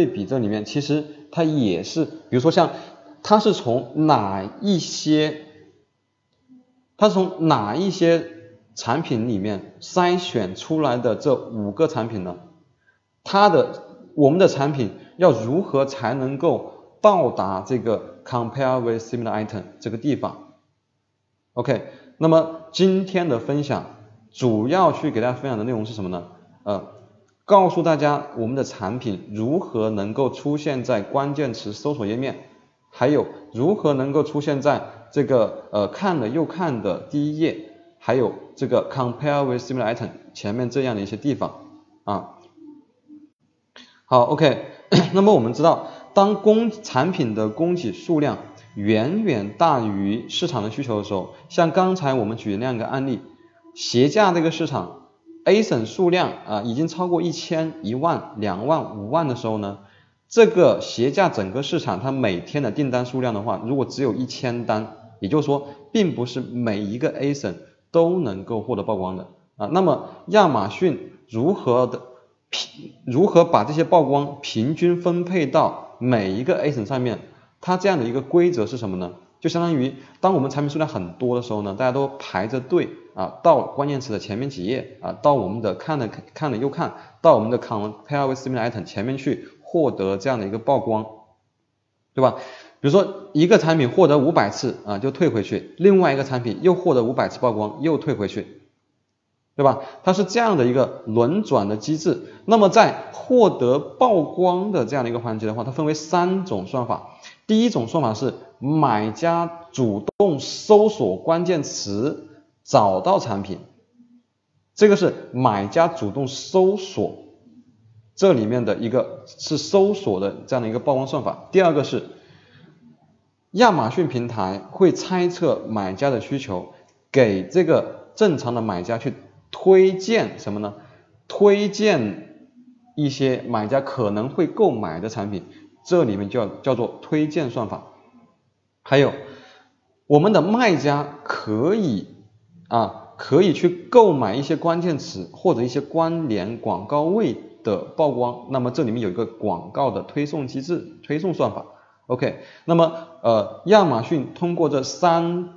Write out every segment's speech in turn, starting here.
对比这里面，其实它也是，比如说像它是从哪一些，它是从哪一些产品里面筛选出来的这五个产品呢？它的我们的产品要如何才能够到达这个 compare with similar item 这个地方？OK，那么今天的分享主要去给大家分享的内容是什么呢？呃。告诉大家我们的产品如何能够出现在关键词搜索页面，还有如何能够出现在这个呃看了又看的第一页，还有这个 compare with similar item 前面这样的一些地方啊。好，OK，那么我们知道，当供产品的供给数量远远大于市场的需求的时候，像刚才我们举的那样一个案例，鞋架这个市场。A 省数量啊已经超过一千、一万、两万、五万的时候呢，这个鞋架整个市场它每天的订单数量的话，如果只有一千单，也就是说，并不是每一个 A 省都能够获得曝光的啊。那么亚马逊如何的平如何把这些曝光平均分配到每一个 A 省上面？它这样的一个规则是什么呢？就相当于当我们产品数量很多的时候呢，大家都排着队。啊，到关键词的前面几页啊，到我们的看了看了又看到我们的 compare with similar item 前面去获得这样的一个曝光，对吧？比如说一个产品获得五百次啊就退回去，另外一个产品又获得五百次曝光又退回去，对吧？它是这样的一个轮转的机制。那么在获得曝光的这样的一个环节的话，它分为三种算法。第一种算法是买家主动搜索关键词。找到产品，这个是买家主动搜索，这里面的一个是搜索的这样的一个曝光算法。第二个是亚马逊平台会猜测买家的需求，给这个正常的买家去推荐什么呢？推荐一些买家可能会购买的产品，这里面叫叫做推荐算法。还有我们的卖家可以。啊，可以去购买一些关键词或者一些关联广告位的曝光，那么这里面有一个广告的推送机制，推送算法。OK，那么呃，亚马逊通过这三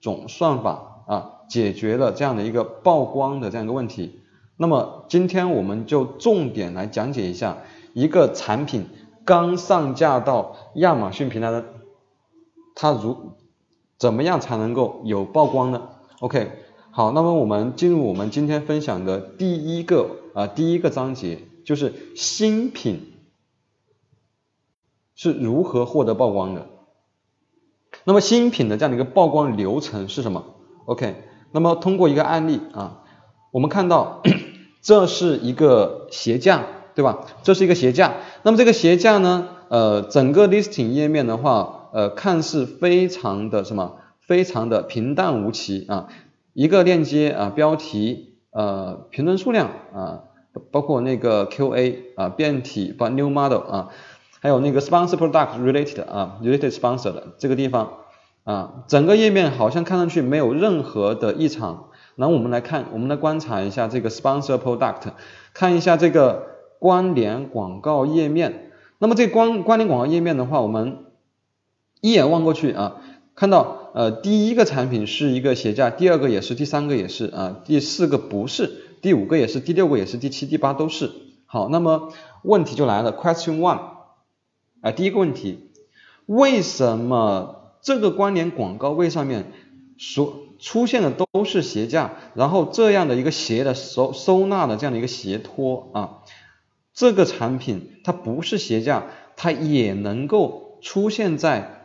种算法啊，解决了这样的一个曝光的这样一个问题。那么今天我们就重点来讲解一下，一个产品刚上架到亚马逊平台的，它如怎么样才能够有曝光呢？OK，好，那么我们进入我们今天分享的第一个啊第一个章节，就是新品是如何获得曝光的。那么新品的这样的一个曝光流程是什么？OK，那么通过一个案例啊，我们看到 这是一个鞋架，对吧？这是一个鞋架。那么这个鞋架呢，呃，整个 listing 页面的话，呃，看似非常的什么？非常的平淡无奇啊，一个链接啊，标题呃，评论数量啊，包括那个 QA 啊，变体把 new model 啊，还有那个 sponsor product related 啊，related sponsor 的这个地方啊，整个页面好像看上去没有任何的异常。那我们来看，我们来观察一下这个 sponsor product，看一下这个关联广告页面。那么这关关联广告页面的话，我们一眼望过去啊，看到。呃，第一个产品是一个鞋架，第二个也是，第三个也是啊，第四个不是，第五个也是，第六个也是，第七、第八都是。好，那么问题就来了，Question One，啊，第一个问题，为什么这个关联广告位上面所出现的都是鞋架，然后这样的一个鞋的收收纳的这样的一个鞋托啊，这个产品它不是鞋架，它也能够出现在。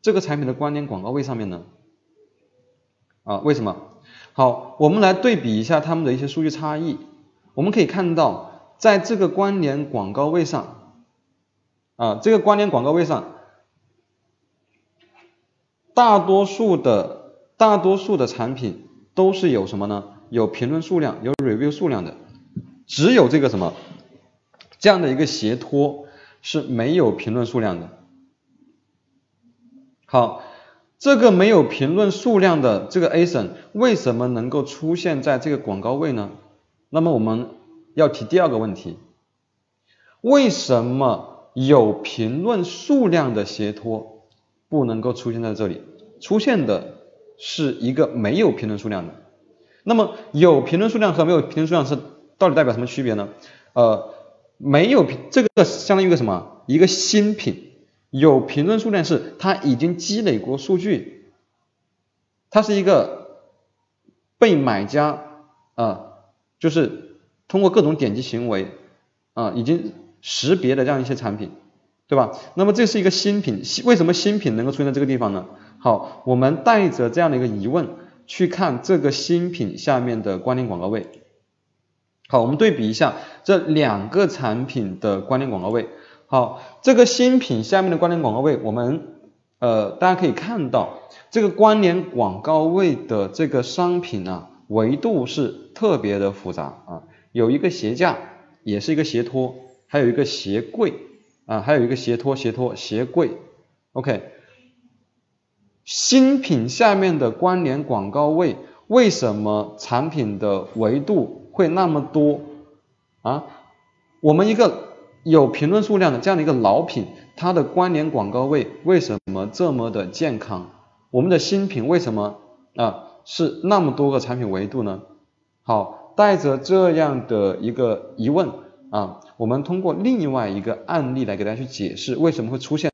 这个产品的关联广告位上面呢，啊，为什么？好，我们来对比一下它们的一些数据差异。我们可以看到，在这个关联广告位上，啊，这个关联广告位上，大多数的大多数的产品都是有什么呢？有评论数量，有 review 数量的，只有这个什么这样的一个鞋托是没有评论数量的。好，这个没有评论数量的这个 ASIN 为什么能够出现在这个广告位呢？那么我们要提第二个问题，为什么有评论数量的斜托不能够出现在这里，出现的是一个没有评论数量的。那么有评论数量和没有评论数量是到底代表什么区别呢？呃，没有这个相当于一个什么？一个新品，有评论数量是它已经积累过数据，它是一个被买家啊，就是通过各种点击行为啊，已经识别的这样一些产品，对吧？那么这是一个新品，为什么新品能够出现在这个地方呢？好，我们带着这样的一个疑问去看这个新品下面的关联广告位。好，我们对比一下这两个产品的关联广告位。好，这个新品下面的关联广告位，我们呃大家可以看到，这个关联广告位的这个商品啊，维度是特别的复杂啊，有一个鞋架，也是一个鞋托，还有一个鞋柜啊，还有一个鞋托、鞋托、鞋柜。OK，新品下面的关联广告位，为什么产品的维度会那么多啊？我们一个。有评论数量的这样的一个老品，它的关联广告位为什么这么的健康？我们的新品为什么啊是那么多个产品维度呢？好，带着这样的一个疑问啊，我们通过另外一个案例来给大家去解释为什么会出现。